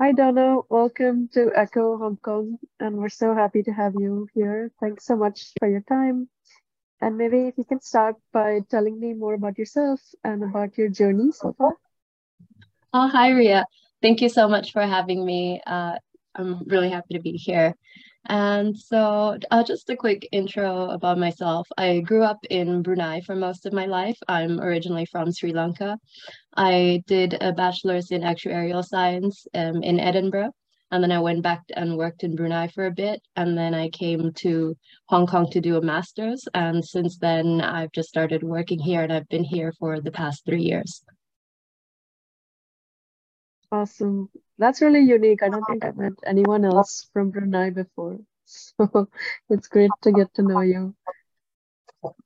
Hi, Dona. Welcome to Echo Hong Kong, and we're so happy to have you here. Thanks so much for your time. And maybe if you can start by telling me more about yourself and about your journey so far. Oh, hi, Riya. Thank you so much for having me. Uh, I'm really happy to be here. And so, uh, just a quick intro about myself. I grew up in Brunei for most of my life. I'm originally from Sri Lanka. I did a bachelor's in actuarial science um, in Edinburgh. And then I went back and worked in Brunei for a bit. And then I came to Hong Kong to do a master's. And since then, I've just started working here and I've been here for the past three years. Awesome. That's really unique. I don't think I've met anyone else from Brunei before. So it's great to get to know you.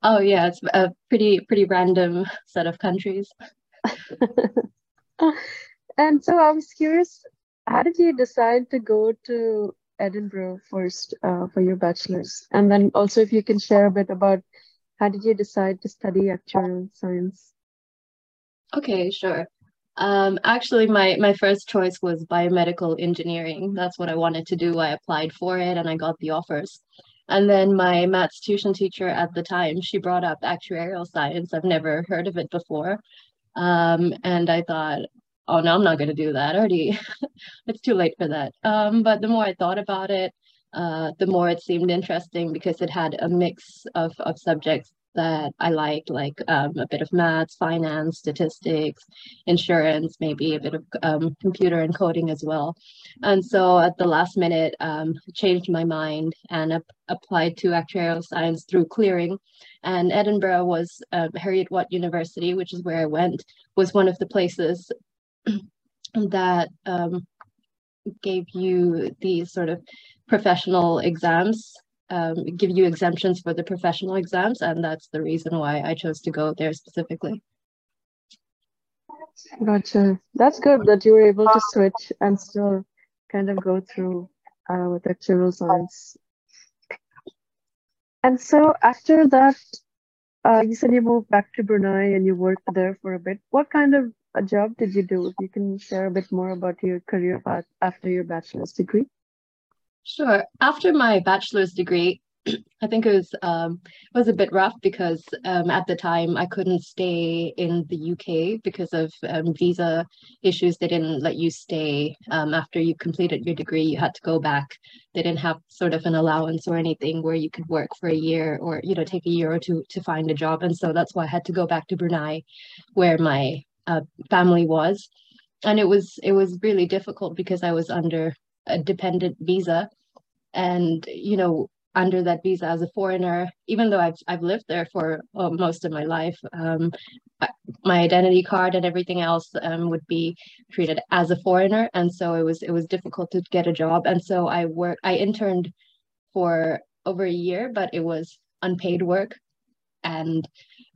Oh yeah, it's a pretty pretty random set of countries. And so I was curious, how did you decide to go to Edinburgh first uh, for your bachelor's? And then also if you can share a bit about how did you decide to study actuarial science? Okay, sure. Um, actually, my my first choice was biomedical engineering. That's what I wanted to do. I applied for it and I got the offers. And then my maths tuition teacher at the time, she brought up actuarial science. I've never heard of it before. Um, and I thought, oh no, I'm not going to do that. Already, it's too late for that. Um, but the more I thought about it, uh, the more it seemed interesting because it had a mix of, of subjects that I liked, like um, a bit of maths, finance, statistics, insurance, maybe a bit of um, computer and coding as well. And so at the last minute, um, changed my mind and ap- applied to actuarial science through clearing. And Edinburgh was uh, Heriot-Watt University, which is where I went, was one of the places that um, gave you these sort of professional exams um, give you exemptions for the professional exams, and that's the reason why I chose to go there specifically. Gotcha. That's good that you were able to switch and still kind of go through uh, with actuarial science. And so after that, uh, you said you moved back to Brunei and you worked there for a bit. What kind of a job did you do? If you can share a bit more about your career path after your bachelor's degree. Sure. After my bachelor's degree, I think it was um, it was a bit rough because um, at the time I couldn't stay in the UK because of um, visa issues. They didn't let you stay um, after you completed your degree. You had to go back. They didn't have sort of an allowance or anything where you could work for a year or you know take a year or two to find a job. And so that's why I had to go back to Brunei, where my uh, family was, and it was it was really difficult because I was under a dependent visa. And you know under that visa as a foreigner even though i've, I've lived there for uh, most of my life um, my identity card and everything else um, would be treated as a foreigner. And so it was it was difficult to get a job. And so i worked i interned for over a year but it was unpaid work. And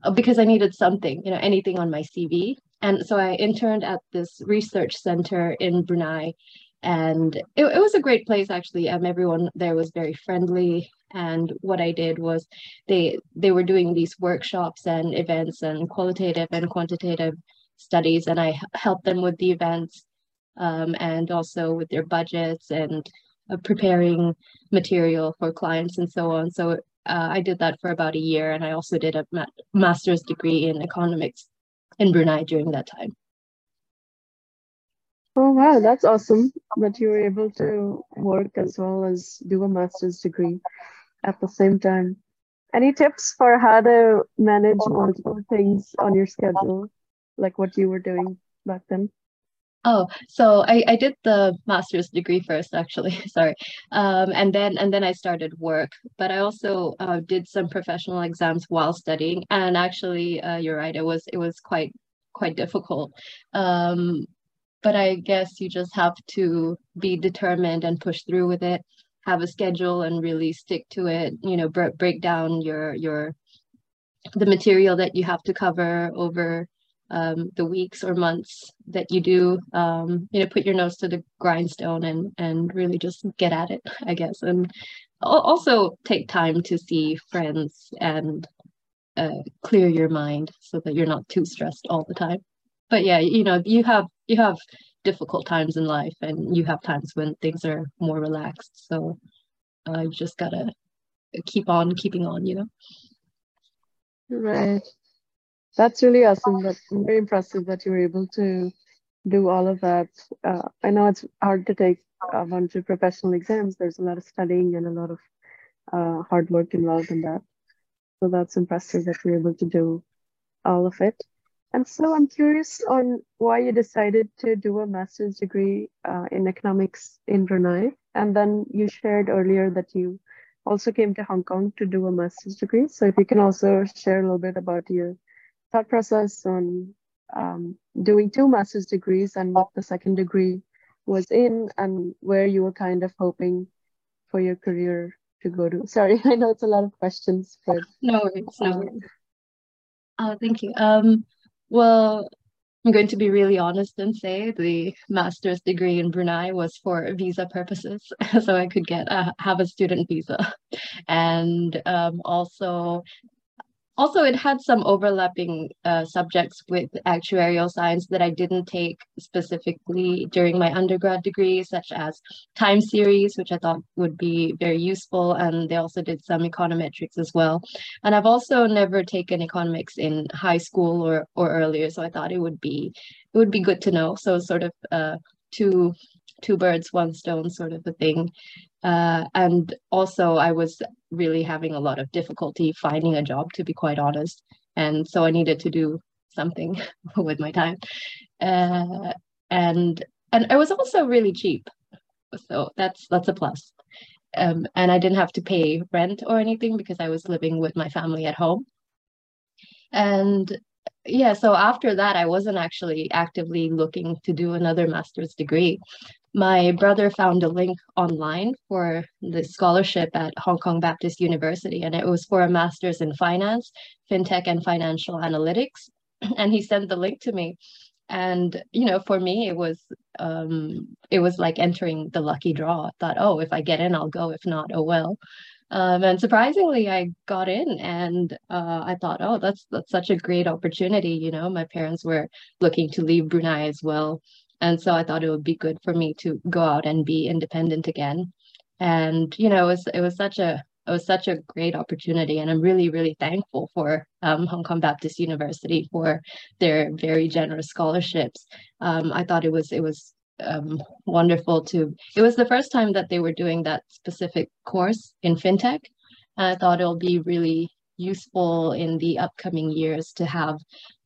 uh, because i needed something you know anything on my cv and so i interned at this research center in brunei and it, it was a great place actually. Um, everyone there was very friendly. And what i did was they they were doing these workshops and events and qualitative and quantitative studies. And i helped them with the events um, and also with their budgets and uh, preparing material for clients and so on. So uh, i did that for about a year. And i also did a ma- master's degree in economics in brunei during that time Oh, wow, that's awesome that you were able to work as well as do a master's degree at the same time. Any tips for how to manage multiple things on your schedule, like what you were doing back then? Oh, so I, I did the master's degree first, actually. Sorry, um, and then and then I started work. But I also uh, did some professional exams while studying. And actually, uh, you're right. It was it was quite quite difficult. Um, but I guess you just have to be determined and push through with it. Have a schedule and really stick to it. You know, break break down your your the material that you have to cover over um, the weeks or months that you do. Um, you know, put your nose to the grindstone and and really just get at it. I guess, and also take time to see friends and uh, clear your mind so that you're not too stressed all the time but yeah you know you have you have difficult times in life and you have times when things are more relaxed. So uh, just gotta keep on keeping on you know? Right. That's really awesome that's very impressive that you were able to do all of that. Uh, i know it's hard to take a bunch of professional exams. There's a lot of studying and a lot of uh, hard work involved in that. So that's impressive that you're able to do all of it and so I'm curious on why you decided to do a master's degree uh, in economics in Brunei. And then you shared earlier that you also came to Hong Kong to do a master's degree. So if you can also share a little bit about your thought process on um, doing two master's degrees and what the second degree was in and where you were kind of hoping for your career to go to. Sorry, I know it's a lot of questions, but no it's no worries. Oh, thank you. Um, well, I'm going to be really honest and say the master's degree in Brunei was for visa purposes, so I could get a, have a student visa, and um, also also it had some overlapping uh, subjects with actuarial science that I didn't take specifically during my undergrad degree, such as time series, which I thought would be very useful. And they also did some econometrics as well. And I've also never taken economics in high school or, or earlier. So I thought it would be it would be good to know. So sort of uh, two two birds, one stone sort of a thing. Uh, and also, I was really having a lot of difficulty finding a job, to be quite honest. And so I needed to do something with my time. Uh, and and it was also really cheap, so that's that's a plus. Um, and I didn't have to pay rent or anything because I was living with my family at home. And yeah, so after that, I wasn't actually actively looking to do another master's degree my brother found a link online for the scholarship at Hong Kong Baptist University, and it was for a master's in finance, fintech, and financial analytics. And he sent the link to me. And you know, for me, it was um, it was like entering the lucky draw. I thought, oh, if I get in, I'll go. If not, oh well. Um, and surprisingly, I got in, and uh, I thought, oh, that's that's such a great opportunity. You know, my parents were looking to leave Brunei as well, and so I thought it would be good for me to go out and be independent again. And you know, it was it was such a it was such a great opportunity, and I'm really really thankful for um, Hong Kong Baptist University for their very generous scholarships. Um, I thought it was it was um, wonderful to. It was the first time that they were doing that specific course in fintech. And I thought it'll be really useful in the upcoming years to have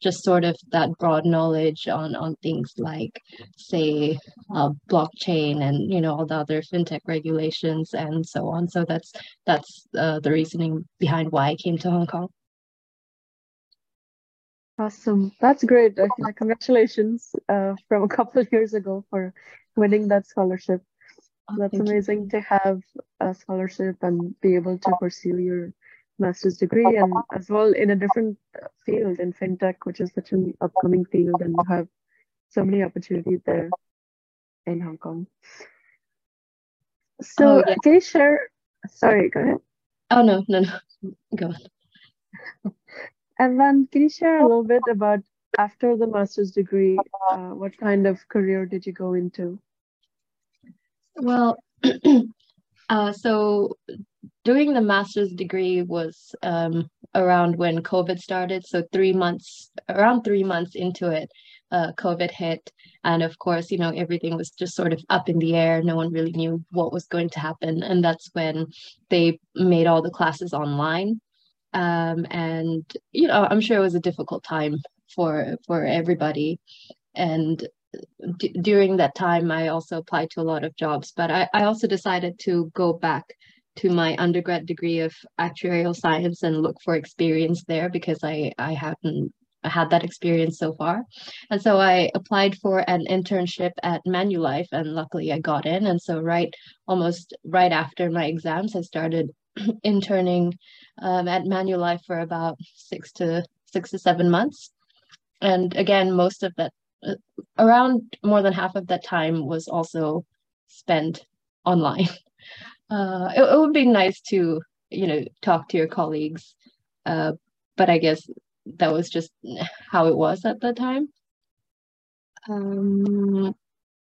just sort of that broad knowledge on on things like say uh, blockchain and you know all the other fintech regulations and so on. So that's that's uh, the reasoning behind why i came to hong kong. Awesome. That's great. Uh, congratulations uh, from a couple of years ago for winning that scholarship. Oh, that's amazing you. to have a scholarship and be able to pursue your master's degree and as well in a different field in fintech, which is such an upcoming field, and you have so many opportunities there in Hong Kong. So, oh, yeah. can you share? Sorry, go ahead. Oh no, no, no, go on. And then, can you share a little bit about after the master's degree, uh, what kind of career did you go into? Well, uh, so doing the master's degree was um, around when COVID started. So three months, around three months into it, uh, COVID hit. And of course, you know, everything was just sort of up in the air. No one really knew what was going to happen. And that's when they made all the classes online. Um, and, you know, I'm sure it was a difficult time for for everybody. And d- during that time, I also applied to a lot of jobs, but I, I also decided to go back to my undergrad degree of actuarial science and look for experience there because I, I hadn't had that experience so far. And so I applied for an internship at Manulife and luckily I got in. And so right almost right after my exams, I started interning um, at Manulife for about six to six to seven months. And again, most of that uh, around more than half of that time was also spent online. Uh, it, it would be nice to, you know, talk to your colleagues, uh, but I guess that was just how it was at the time. Um,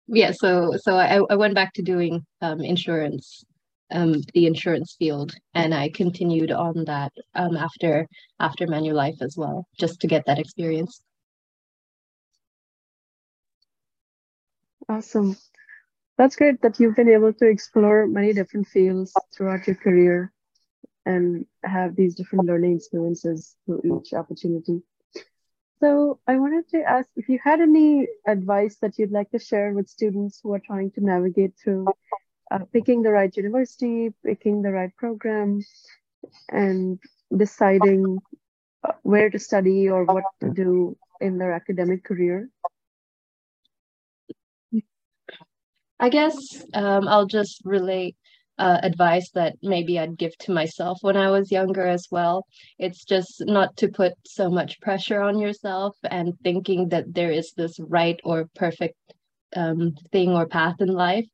yeah, so so I, I went back to doing um, insurance, um, the insurance field, and I continued on that um, after after Manulife as well, just to get that experience. Awesome. That's great that you've been able to explore many different fields throughout your career and have these different learning experiences through each opportunity. So I wanted to ask if you had any advice that you'd like to share with students who are trying to navigate through uh, picking the right university, picking the right program, and deciding where to study or what to do in their academic career. I guess um, I'll just relate uh, advice that maybe I'd give to myself when I was younger as well. It's just not to put so much pressure on yourself and thinking that there is this right or perfect um, thing or path in life.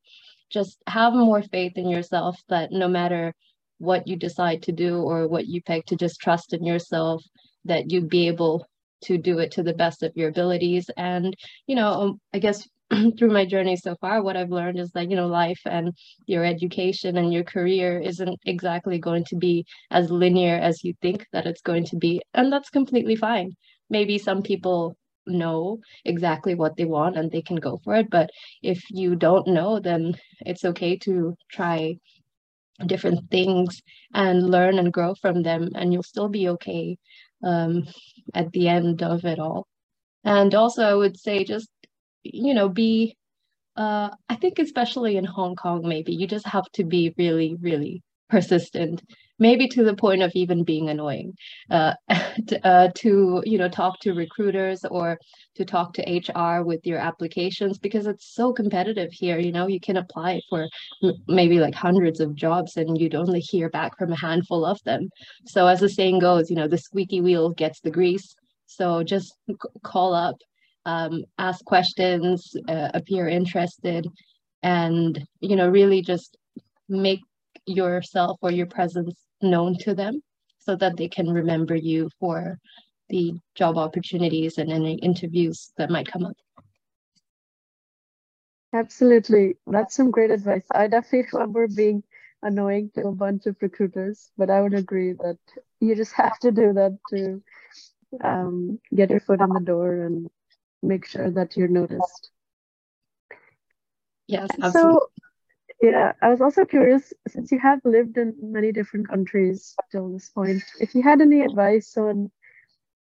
Just have more faith in yourself that no matter what you decide to do or what you pick, to just trust in yourself that you'd be able to do it to the best of your abilities. And, you know, um, I guess through my journey so far, what I've learned is that, you know, life and your education and your career isn't exactly going to be as linear as you think that it's going to be. And that's completely fine. Maybe some people know exactly what they want and they can go for it. But if you don't know, then it's okay to try different things and learn and grow from them, and you'll still be okay um, at the end of it all. And also, I would say just you know, be uh, I think especially in Hong Kong, maybe you just have to be really, really persistent, maybe to the point of even being annoying, uh, to, uh, to you know talk to recruiters or to talk to HR with your applications because it's so competitive here. You know, you can apply for maybe like hundreds of jobs and you'd only hear back from a handful of them. So as the saying goes, you know, the squeaky wheel gets the grease. So just call up um, ask questions, uh, appear interested, and you know really just make yourself or your presence known to them so that they can remember you for the job opportunities and any interviews that might come up. Absolutely. That's some great advice. I definitely remember being annoying to a bunch of recruiters, but I would agree that you just have to do that to um, get your foot in the door and make sure that you're noticed. Yes, absolutely. So, yeah, I was also curious since you have lived in many different countries till this point, if you had any advice on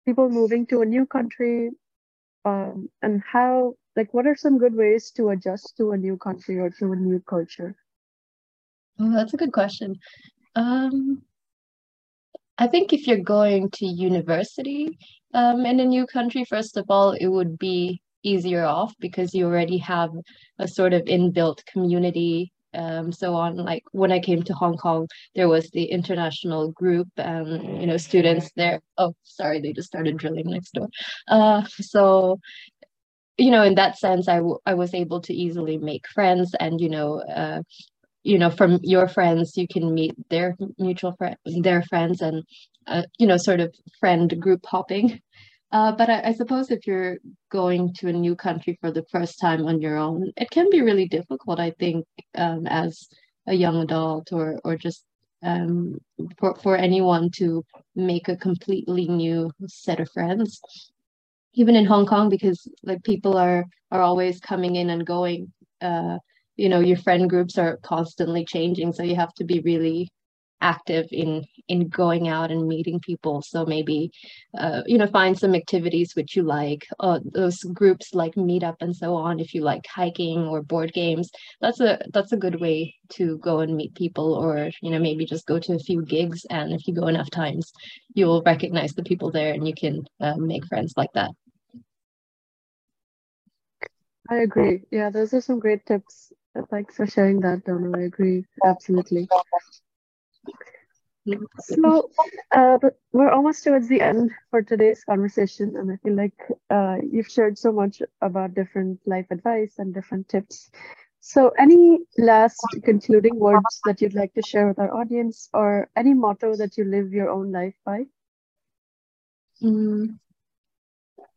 people moving to a new country um, and how, like, what are some good ways to adjust to a new country or to a new culture? Oh, that's a good question. Um, I think if you're going to university, um, in a new country, first of all, it would be easier off because you already have a sort of inbuilt community um, so on. Like when i came to hong kong there was the international group um, you know students there. Oh sorry they just started drilling next door. Uh, so you know in that sense I, I was able to easily make friends and you know uh, you know from your friends you can meet their mutual friend their friends and uh, you know sort of friend group hopping. Uh, but I, I, suppose if you're going to a new country for the first time on your own it can be really difficult i think um, as a young adult or or just um, for, for anyone to make a completely new set of friends. Even in hong kong because like people are are always coming in and going uh, you know your friend groups are constantly changing so you have to be really active in in going out and meeting people so maybe uh, you know find some activities which you like uh, those groups like meetup and so on if you like hiking or board games that's a that's a good way to go and meet people or you know maybe just go to a few gigs and if you go enough times you'll recognize the people there and you can uh, make friends like that I agree. Yeah, those are some great tips. Thanks for sharing that, Dona. I agree. Absolutely. So uh, we're almost towards the end for today's conversation, and I feel like uh, you've shared so much about different life advice and different tips. So, any last concluding words that you'd like to share with our audience, or any motto that you live your own life by? Mm.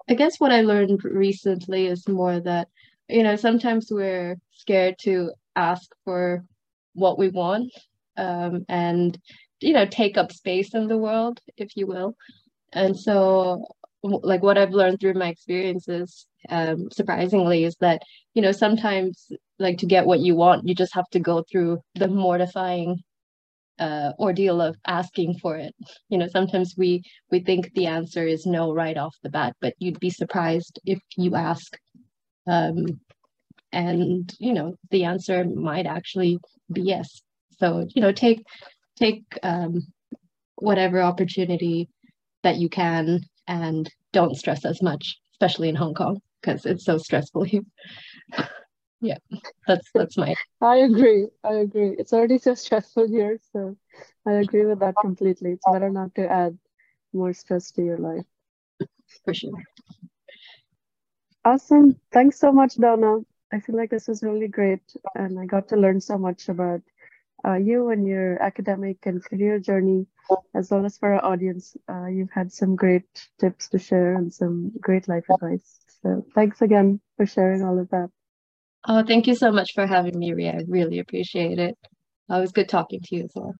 I guess what I learned recently is more that you know, sometimes we're scared to ask for what we want um, and, you know, take up space in the world, if you will. And so, like, what I've learned through my experiences, um, surprisingly, is that, you know, sometimes, like, to get what you want, you just have to go through the mortifying uh, ordeal of asking for it. You know, sometimes we we think the answer is no right off the bat, but you'd be surprised if you ask um, and you know the answer might actually be yes. So you know take take um, whatever opportunity that you can and don't stress as much especially in hong kong because it's so stressful here. Yeah that's that's my i agree. I agree. It's already so stressful here so i agree with that completely. It's better not to add more stress to your life. For sure Awesome. Thanks so much, Dona. I feel like this was really great, and I got to learn so much about uh, you and your academic and career journey, as well as for our audience. Uh, you've had some great tips to share and some great life advice. So thanks again for sharing all of that. Oh, thank you so much for having me, Riya. I really appreciate it. Was good talking to you as well.